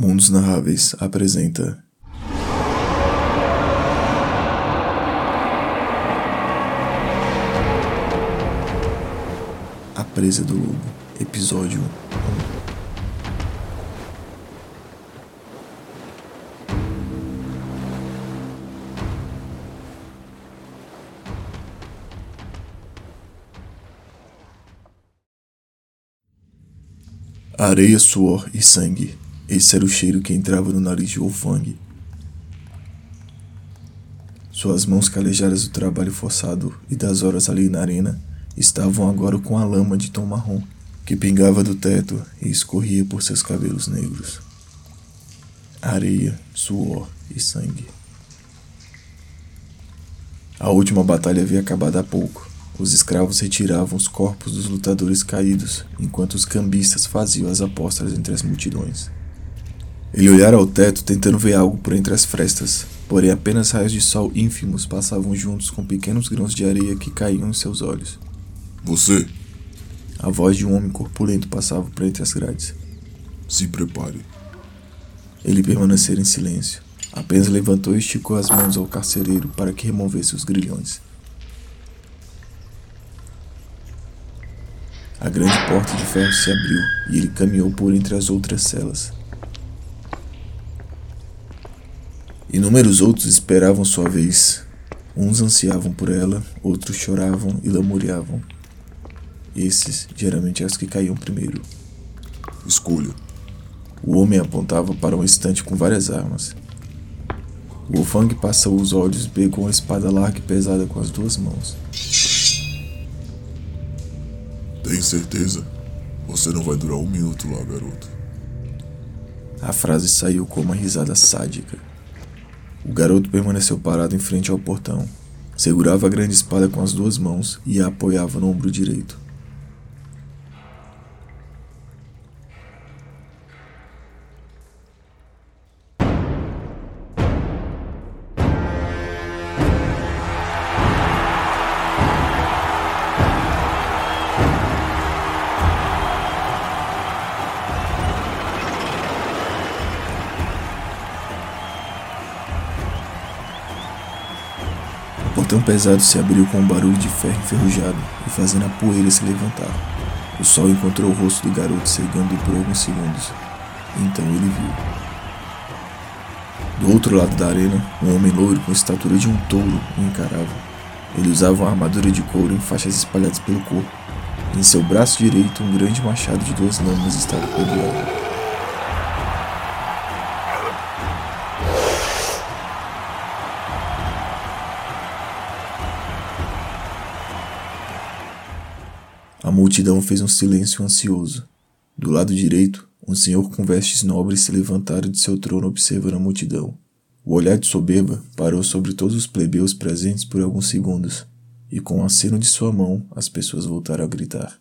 Mundos Narráveis apresenta A Presa do Lobo, Episódio 1 Areia, suor e sangue. Esse era o cheiro que entrava no nariz de Wolfgang. Suas mãos calejadas do trabalho forçado e das horas ali na arena estavam agora com a lama de tom marrom que pingava do teto e escorria por seus cabelos negros. Areia, suor e sangue. A última batalha havia acabado há pouco. Os escravos retiravam os corpos dos lutadores caídos, enquanto os cambistas faziam as apostas entre as multidões. Ele olhara ao teto tentando ver algo por entre as frestas, porém apenas raios de sol ínfimos passavam juntos com pequenos grãos de areia que caíam em seus olhos. Você, A voz de um homem corpulento passava por entre as grades. se prepare. Ele permanecera em silêncio. Apenas levantou e esticou as mãos ao carcereiro para que removesse os grilhões. A grande porta de ferro se abriu e ele caminhou por entre as outras celas. Inúmeros outros esperavam sua vez. Uns ansiavam por ela, outros choravam e lamuriavam. Esses geralmente eram os que caíam primeiro. Escolha. O homem apontava para um estante com várias armas. Wolfgang passou os olhos e pegou uma espada larga e pesada com as duas mãos. Tem certeza? Você não vai durar um minuto lá, garoto. A frase saiu com uma risada sádica. O garoto permaneceu parado em frente ao portão. Segurava a grande espada com as duas mãos e a apoiava no ombro direito. O portão pesado se abriu com um barulho de ferro enferrujado e fazendo a poeira se levantar. O sol encontrou o rosto do garoto cegando por alguns segundos. Então ele viu. Do outro lado da arena, um homem loiro com a estatura de um touro o encarava. Ele usava uma armadura de couro em faixas espalhadas pelo corpo. Em seu braço direito, um grande machado de duas lâminas estava pendurado. A multidão fez um silêncio ansioso. Do lado direito, um senhor com vestes nobres se levantara de seu trono observando a multidão. O olhar de soberba parou sobre todos os plebeus presentes por alguns segundos, e com o aceno de sua mão, as pessoas voltaram a gritar.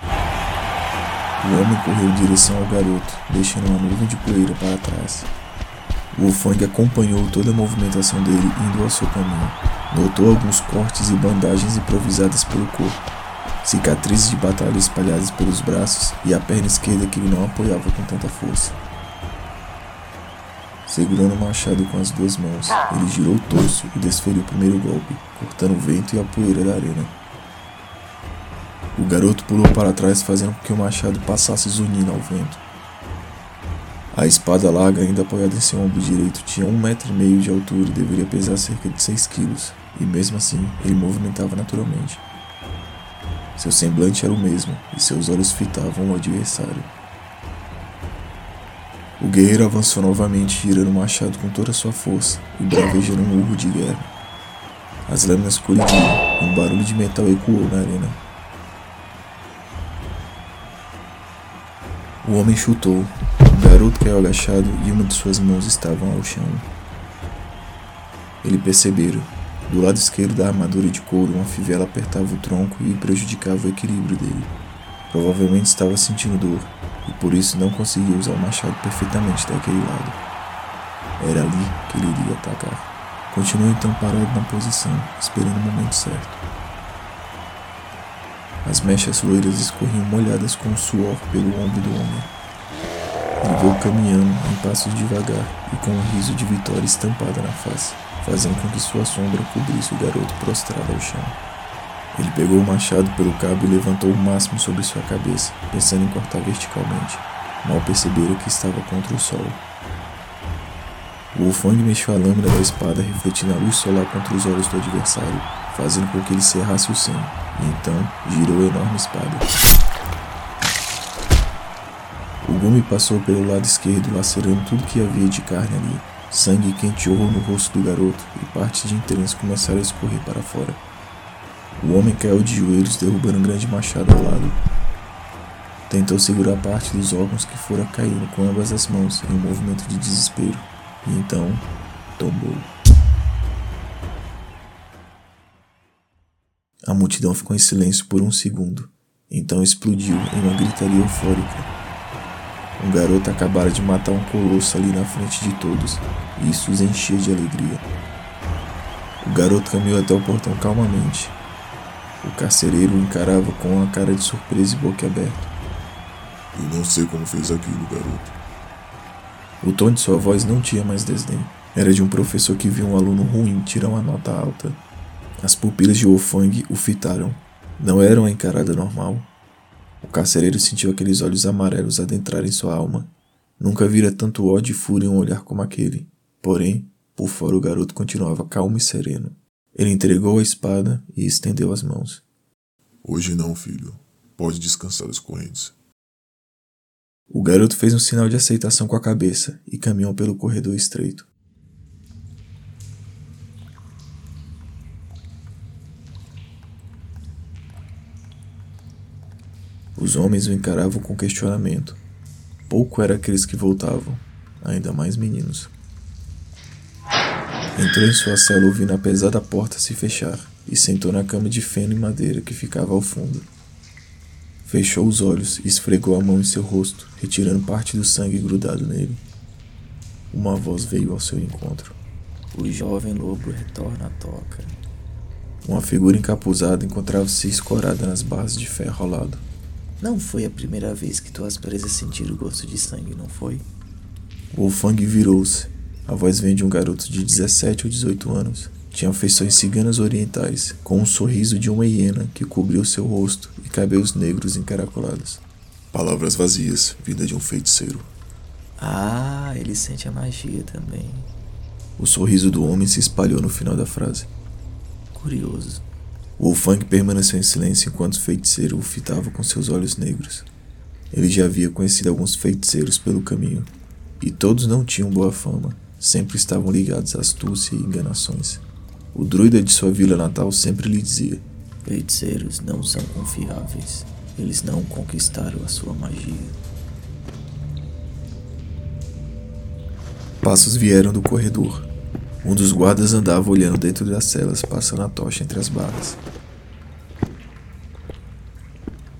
O homem correu em direção ao garoto, deixando uma nuvem de poeira para trás. Wolfgang acompanhou toda a movimentação dele indo ao seu caminho. Notou alguns cortes e bandagens improvisadas pelo corpo cicatrizes de batalha espalhadas pelos braços e a perna esquerda que ele não apoiava com tanta força. Segurando o machado com as duas mãos, ele girou o torso e desferiu o primeiro golpe, cortando o vento e a poeira da arena. O garoto pulou para trás, fazendo com que o machado passasse zunindo ao vento. A espada larga, ainda apoiada em seu ombro direito, tinha um metro e meio de altura e deveria pesar cerca de seis quilos, e mesmo assim ele movimentava naturalmente. Seu semblante era o mesmo e seus olhos fitavam o adversário. O guerreiro avançou novamente, girando o machado com toda a sua força e bravejando um urro de guerra. As lâminas colidiram e um barulho de metal ecoou na arena. O homem chutou. O garoto caiu agachado e uma de suas mãos estava ao chão. Ele perceberam do lado esquerdo da armadura de couro, uma fivela apertava o tronco e prejudicava o equilíbrio dele. Provavelmente estava sentindo dor, e por isso não conseguia usar o machado perfeitamente daquele lado. Era ali que ele iria atacar. Continuou então parado na posição, esperando o momento certo. As mechas loiras escorriam molhadas com suor pelo ombro do homem. Ele chegou caminhando em passos devagar e com um riso de vitória estampada na face, fazendo com que sua sombra cobrisse o garoto prostrado ao chão. Ele pegou o machado pelo cabo e levantou o máximo sobre sua cabeça, pensando em cortar verticalmente. Mal perceberam que estava contra o sol. O Wolfang mexeu a lâmina da espada refletindo a luz solar contra os olhos do adversário, fazendo com que ele cerrasse o sangue, e então girou a enorme espada. O gume passou pelo lado esquerdo, lacerando tudo que havia de carne ali. Sangue quenteou no rosto do garoto e partes de entranhas começaram a escorrer para fora. O homem caiu de joelhos, derrubando um grande machado ao lado. Tentou segurar parte dos órgãos que fora caindo com ambas as mãos em um movimento de desespero, e então tombou. A multidão ficou em silêncio por um segundo, então explodiu em uma gritaria eufórica. Um garoto acabara de matar um colosso ali na frente de todos, e isso os enchia de alegria. O garoto caminhou até o portão calmamente. O carcereiro o encarava com uma cara de surpresa e boca aberta. Eu não sei como fez aquilo, garoto. O tom de sua voz não tinha mais desdém. Era de um professor que viu um aluno ruim tirar uma nota alta. As pupilas de Wolfang o fitaram. Não era uma encarada normal. O carcereiro sentiu aqueles olhos amarelos adentrarem sua alma. Nunca vira tanto ódio e fúria em um olhar como aquele. Porém, por fora o garoto continuava calmo e sereno. Ele entregou a espada e estendeu as mãos. Hoje não, filho. Pode descansar as correntes. O garoto fez um sinal de aceitação com a cabeça e caminhou pelo corredor estreito. Os homens o encaravam com questionamento. Pouco eram aqueles que voltavam, ainda mais meninos. Entrou em sua cela ouvindo a pesada porta se fechar e sentou na cama de feno e madeira que ficava ao fundo. Fechou os olhos e esfregou a mão em seu rosto, retirando parte do sangue grudado nele. Uma voz veio ao seu encontro. O jovem lobo retorna à toca. Uma figura encapuzada encontrava-se escorada nas barras de ferro ao lado. Não foi a primeira vez que tuas presas sentiram o gosto de sangue, não foi? Wolfang virou-se. A voz vem de um garoto de 17 ou 18 anos. Tinha feições ciganas orientais, com um sorriso de uma hiena que cobriu seu rosto e cabelos negros encaracolados. Palavras vazias, vida de um feiticeiro. Ah, ele sente a magia também. O sorriso do homem se espalhou no final da frase. Curioso. Wolfgang permaneceu em silêncio enquanto o feiticeiro o fitava com seus olhos negros. Ele já havia conhecido alguns feiticeiros pelo caminho, e todos não tinham boa fama, sempre estavam ligados à astúcia e enganações. O druida de sua vila natal sempre lhe dizia: Feiticeiros não são confiáveis. Eles não conquistaram a sua magia. Passos vieram do corredor. Um dos guardas andava olhando dentro das celas, passando a tocha entre as barras.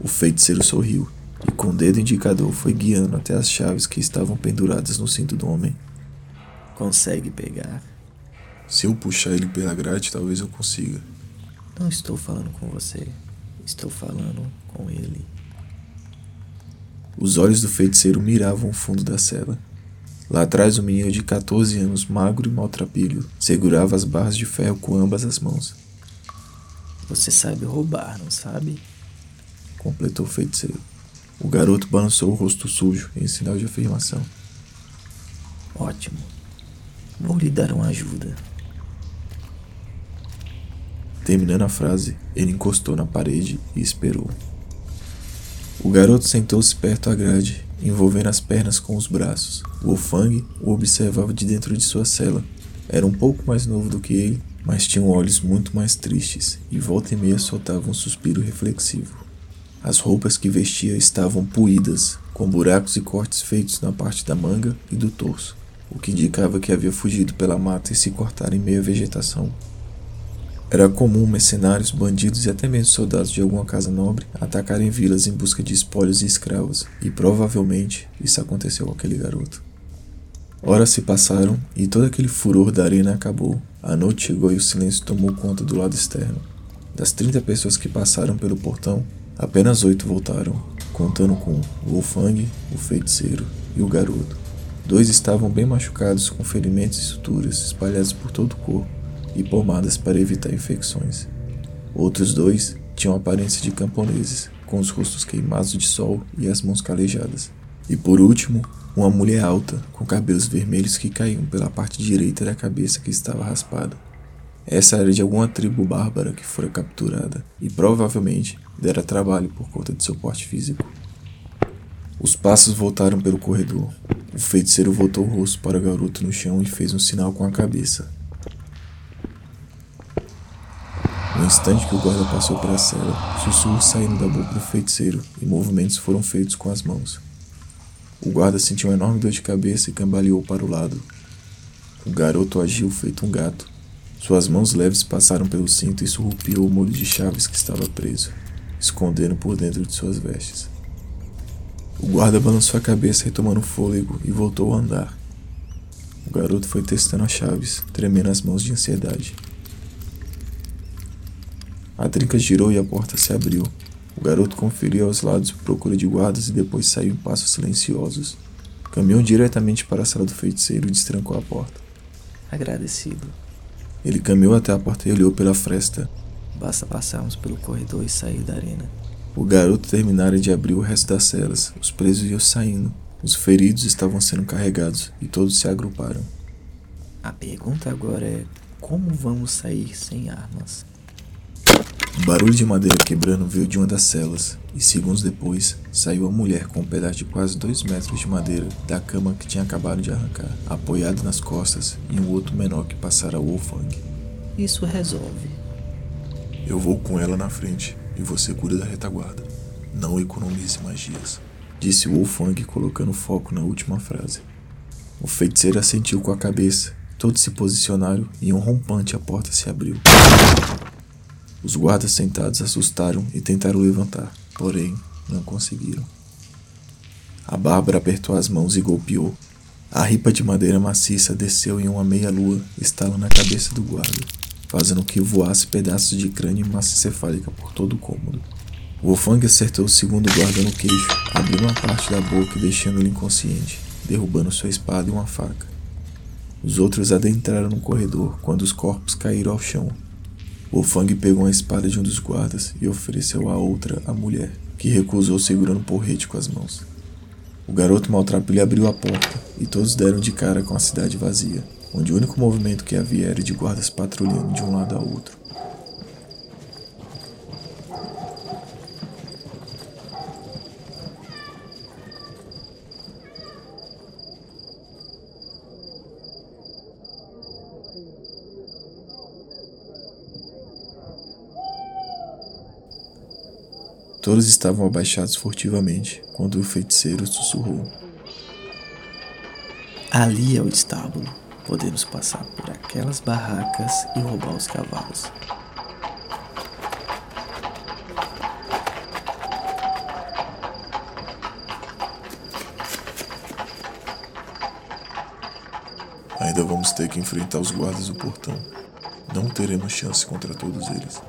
O feiticeiro sorriu e, com o dedo indicador, foi guiando até as chaves que estavam penduradas no cinto do homem. Consegue pegar? Se eu puxar ele pela grade, talvez eu consiga. Não estou falando com você. Estou falando com ele. Os olhos do feiticeiro miravam o fundo da cela. Lá atrás, um menino de 14 anos, magro e maltrapilho, segurava as barras de ferro com ambas as mãos. Você sabe roubar, não sabe? Completou o feiticeiro. O garoto balançou o rosto sujo em sinal de afirmação. Ótimo. Vou lhe dar uma ajuda. Terminando a frase, ele encostou na parede e esperou. O garoto sentou-se perto à grade, envolvendo as pernas com os braços. Wolfang o observava de dentro de sua cela. Era um pouco mais novo do que ele, mas tinha olhos muito mais tristes e volta e meia soltava um suspiro reflexivo. As roupas que vestia estavam puídas, com buracos e cortes feitos na parte da manga e do torso, o que indicava que havia fugido pela mata e se cortara em meia vegetação. Era comum mercenários, bandidos e até mesmo soldados de alguma casa nobre atacarem vilas em busca de espólios e escravos, e provavelmente isso aconteceu com aquele garoto. Horas se passaram e todo aquele furor da arena acabou. A noite chegou e o silêncio tomou conta do lado externo. Das 30 pessoas que passaram pelo portão, apenas oito voltaram, contando com Wolfang, o feiticeiro e o garoto. Dois estavam bem machucados, com ferimentos e suturas espalhados por todo o corpo e pomadas para evitar infecções. Outros dois tinham aparência de camponeses, com os rostos queimados de sol e as mãos calejadas. E por último, uma mulher alta, com cabelos vermelhos que caíam pela parte direita da cabeça que estava raspada. Essa era de alguma tribo bárbara que fora capturada e provavelmente dera trabalho por conta de seu porte físico. Os passos voltaram pelo corredor. O feiticeiro voltou o rosto para o garoto no chão e fez um sinal com a cabeça. No instante que o guarda passou pela cela, sussurros saíram da boca do feiticeiro e movimentos foram feitos com as mãos. O guarda sentiu uma enorme dor de cabeça e cambaleou para o lado. O garoto agiu feito um gato. Suas mãos leves passaram pelo cinto e surrupiou o molho de chaves que estava preso, escondendo por dentro de suas vestes. O guarda balançou a cabeça, retomando o fôlego, e voltou a andar. O garoto foi testando as chaves, tremendo as mãos de ansiedade. A trinca girou e a porta se abriu. O garoto conferiu aos lados à procura de guardas e depois saiu em passos silenciosos. Caminhou diretamente para a sala do feiticeiro e destrancou a porta. Agradecido. Ele caminhou até a porta e olhou pela fresta. Basta passarmos pelo corredor e sair da arena. O garoto terminara de abrir o resto das celas. Os presos iam saindo. Os feridos estavam sendo carregados e todos se agruparam. A pergunta agora é: como vamos sair sem armas? Um barulho de madeira quebrando veio de uma das celas, e segundos depois saiu a mulher com um pedaço de quase dois metros de madeira da cama que tinha acabado de arrancar, apoiado nas costas, e um outro menor que passara o Wolfgang. Isso resolve. Eu vou com ela na frente e você cuida da retaguarda. Não economize magias. Disse Wolfgang colocando foco na última frase. O feiticeiro assentiu com a cabeça. Todos se posicionaram e um rompante a porta se abriu. Os guardas sentados assustaram e tentaram levantar, porém não conseguiram. A Bárbara apertou as mãos e golpeou. A ripa de madeira maciça desceu em uma meia-lua, estalando na cabeça do guarda, fazendo que voasse pedaços de crânio e massa encefálica por todo o cômodo. Wolfgang acertou o segundo guarda no queixo, abrindo uma parte da boca e deixando-o inconsciente, derrubando sua espada e uma faca. Os outros adentraram no corredor quando os corpos caíram ao chão, Wolfgang pegou a espada de um dos guardas e ofereceu a outra à mulher, que recusou segurando um porrete com as mãos. O garoto maltrapilho abriu a porta e todos deram de cara com a cidade vazia, onde o único movimento que havia era de guardas patrulhando de um lado ao outro. Todos estavam abaixados furtivamente quando o feiticeiro sussurrou. Ali é o estábulo. Podemos passar por aquelas barracas e roubar os cavalos. Ainda vamos ter que enfrentar os guardas do portão. Não teremos chance contra todos eles.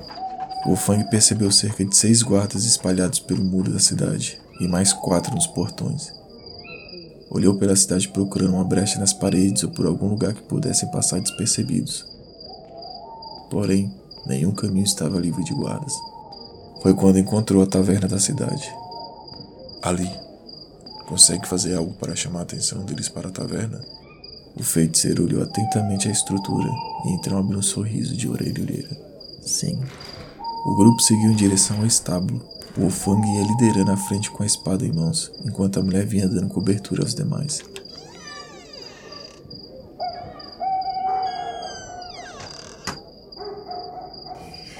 Wolfgang percebeu cerca de seis guardas espalhados pelo muro da cidade e mais quatro nos portões. Olhou pela cidade procurando uma brecha nas paredes ou por algum lugar que pudessem passar despercebidos. Porém, nenhum caminho estava livre de guardas. Foi quando encontrou a taverna da cidade. Ali, consegue fazer algo para chamar a atenção deles para a taverna? O feiticeiro olhou atentamente a estrutura e então abriu um sorriso de orelha a orelha. Sim, o grupo seguiu em direção ao estábulo. O Wolfgang ia liderando à frente com a espada em mãos, enquanto a mulher vinha dando cobertura aos demais.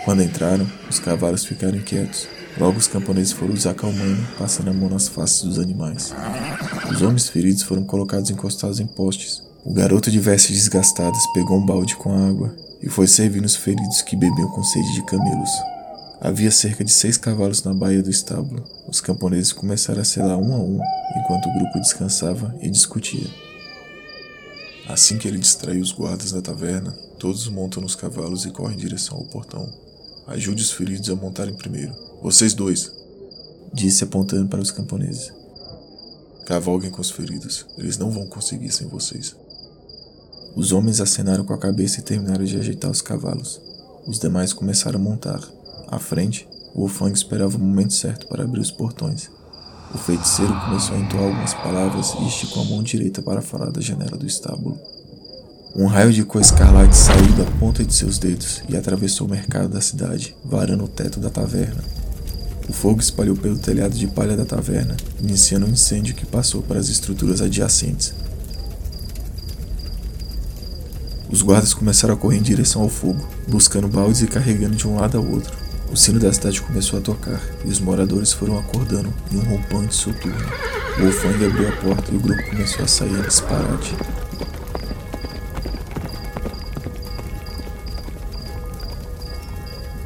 Quando entraram, os cavalos ficaram inquietos. Logo os camponeses foram os acalmando, passando a mão nas faces dos animais. Os homens feridos foram colocados encostados em postes. O garoto de vestes desgastadas pegou um balde com água e foi servindo os feridos que bebiam com sede de camelos. Havia cerca de seis cavalos na baía do estábulo. Os camponeses começaram a selar um a um, enquanto o grupo descansava e discutia. Assim que ele distraiu os guardas da taverna, todos montam nos cavalos e correm em direção ao portão. Ajude os feridos a montarem primeiro. Vocês dois! Disse apontando para os camponeses. Cavalguem com os feridos. Eles não vão conseguir sem vocês. Os homens acenaram com a cabeça e terminaram de ajeitar os cavalos. Os demais começaram a montar. À frente, o Wolfang esperava o momento certo para abrir os portões. O feiticeiro começou a entoar algumas palavras e esticou a mão direita para fora da janela do estábulo. Um raio de cor escarlate saiu da ponta de seus dedos e atravessou o mercado da cidade, varando o teto da taverna. O fogo espalhou pelo telhado de palha da taverna, iniciando um incêndio que passou para as estruturas adjacentes. Os guardas começaram a correr em direção ao fogo, buscando baldes e carregando de um lado ao outro. O sino da cidade começou a tocar e os moradores foram acordando em um rompante soturno. O abriu a porta e o grupo começou a sair em disparate.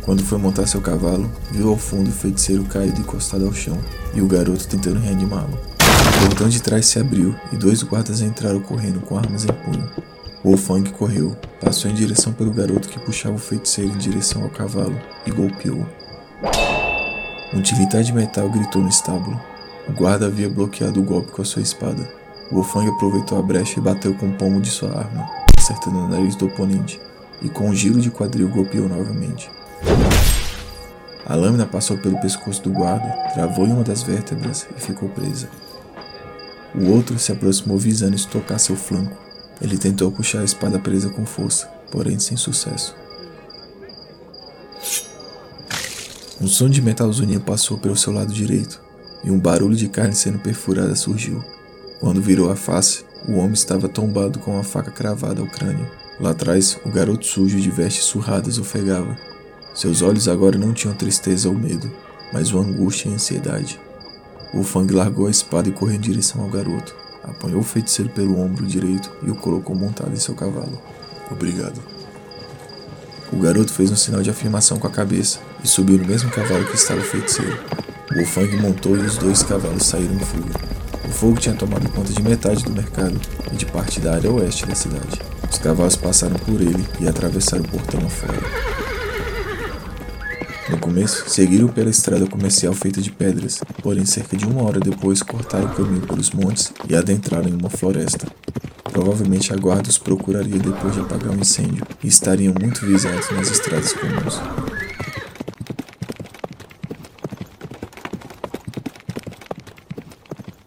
Quando foi montar seu cavalo, viu ao fundo o feiticeiro caído encostado ao chão e o garoto tentando reanimá-lo. O portão de trás se abriu e dois guardas entraram correndo com armas em punho. Wolfang correu, passou em direção pelo garoto que puxava o feiticeiro em direção ao cavalo e golpeou. Um tilitar de metal gritou no estábulo. O guarda havia bloqueado o golpe com a sua espada. Wolfang aproveitou a brecha e bateu com o pomo de sua arma, acertando o nariz do oponente, e com um giro de quadril golpeou novamente. A lâmina passou pelo pescoço do guarda, travou em uma das vértebras e ficou presa. O outro se aproximou visando estocar seu flanco. Ele tentou puxar a espada presa com força, porém sem sucesso. Um som de metal zunia passou pelo seu lado direito e um barulho de carne sendo perfurada surgiu. Quando virou a face, o homem estava tombado com uma faca cravada ao crânio. Lá atrás, o garoto sujo de vestes surradas ofegava. Seus olhos agora não tinham tristeza ou medo, mas uma angústia e ansiedade. O Fang largou a espada e correu em direção ao garoto. Apanhou o feiticeiro pelo ombro direito e o colocou montado em seu cavalo. Obrigado. O garoto fez um sinal de afirmação com a cabeça e subiu no mesmo cavalo que estava o feiticeiro. O Wolfang montou e os dois cavalos saíram em fuga. O fogo tinha tomado conta de metade do mercado e de parte da área oeste da cidade. Os cavalos passaram por ele e atravessaram o portão afora. No começo, seguiram pela estrada comercial feita de pedras, porém cerca de uma hora depois cortaram o caminho pelos montes e adentraram em uma floresta. Provavelmente a guarda os procuraria depois de apagar o incêndio e estariam muito visados nas estradas comuns.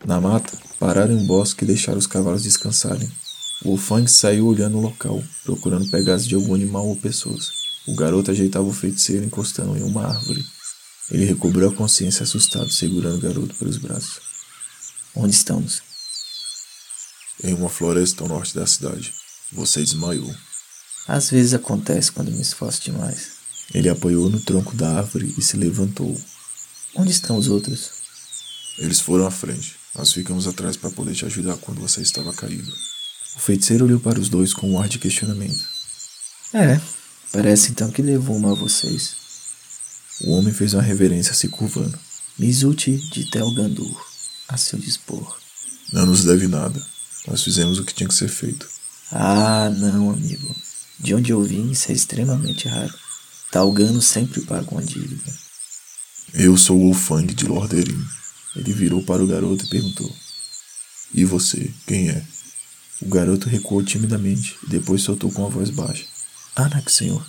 Na mata, pararam em um bosque e deixaram os cavalos descansarem. Wolfang saiu olhando o local, procurando pegadas de algum animal ou pessoas. O garoto ajeitava o feiticeiro encostando em uma árvore. Ele recobrou a consciência assustado, segurando o garoto pelos braços. Onde estamos? Em uma floresta ao norte da cidade. Você desmaiou. Às vezes acontece quando me esforço demais. Ele apoiou no tronco da árvore e se levantou. Onde estão os outros? Eles foram à frente. Nós ficamos atrás para poder te ajudar quando você estava caído. O feiticeiro olhou para os dois com um ar de questionamento. É, Parece então que levou uma a vocês. O homem fez uma reverência se curvando. Mizuti de Telgandur, a seu dispor. Não nos deve nada. Nós fizemos o que tinha que ser feito. Ah, não, amigo. De onde eu vim, isso é extremamente raro. Talgano sempre paga uma dívida. Eu sou o Wolfang de Lorderim. Ele virou para o garoto e perguntou: E você, quem é? O garoto recuou timidamente e depois soltou com a voz baixa: Anak, senhor.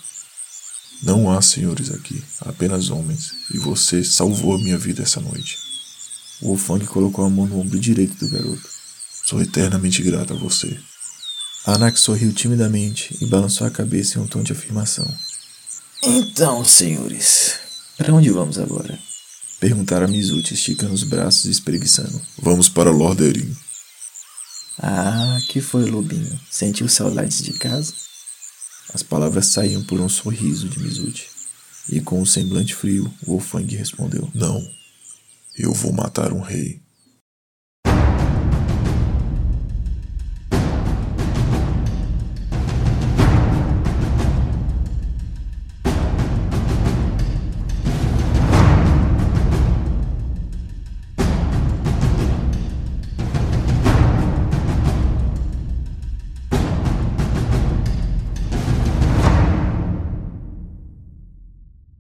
Não há senhores aqui, apenas homens, e você salvou a minha vida essa noite. O Wolfang colocou a mão no ombro direito do garoto. Sou eternamente grato a você. Anak sorriu timidamente e balançou a cabeça em um tom de afirmação. Então, senhores, para onde vamos agora? Perguntaram a Mizuti, esticando os braços e espreguiçando. Vamos para Lorderim. Ah, que foi, Lobinho? Sentiu saudades de casa? As palavras saíam por um sorriso de Mizuti. E com um semblante frio, Wolfang respondeu: Não. Eu vou matar um rei.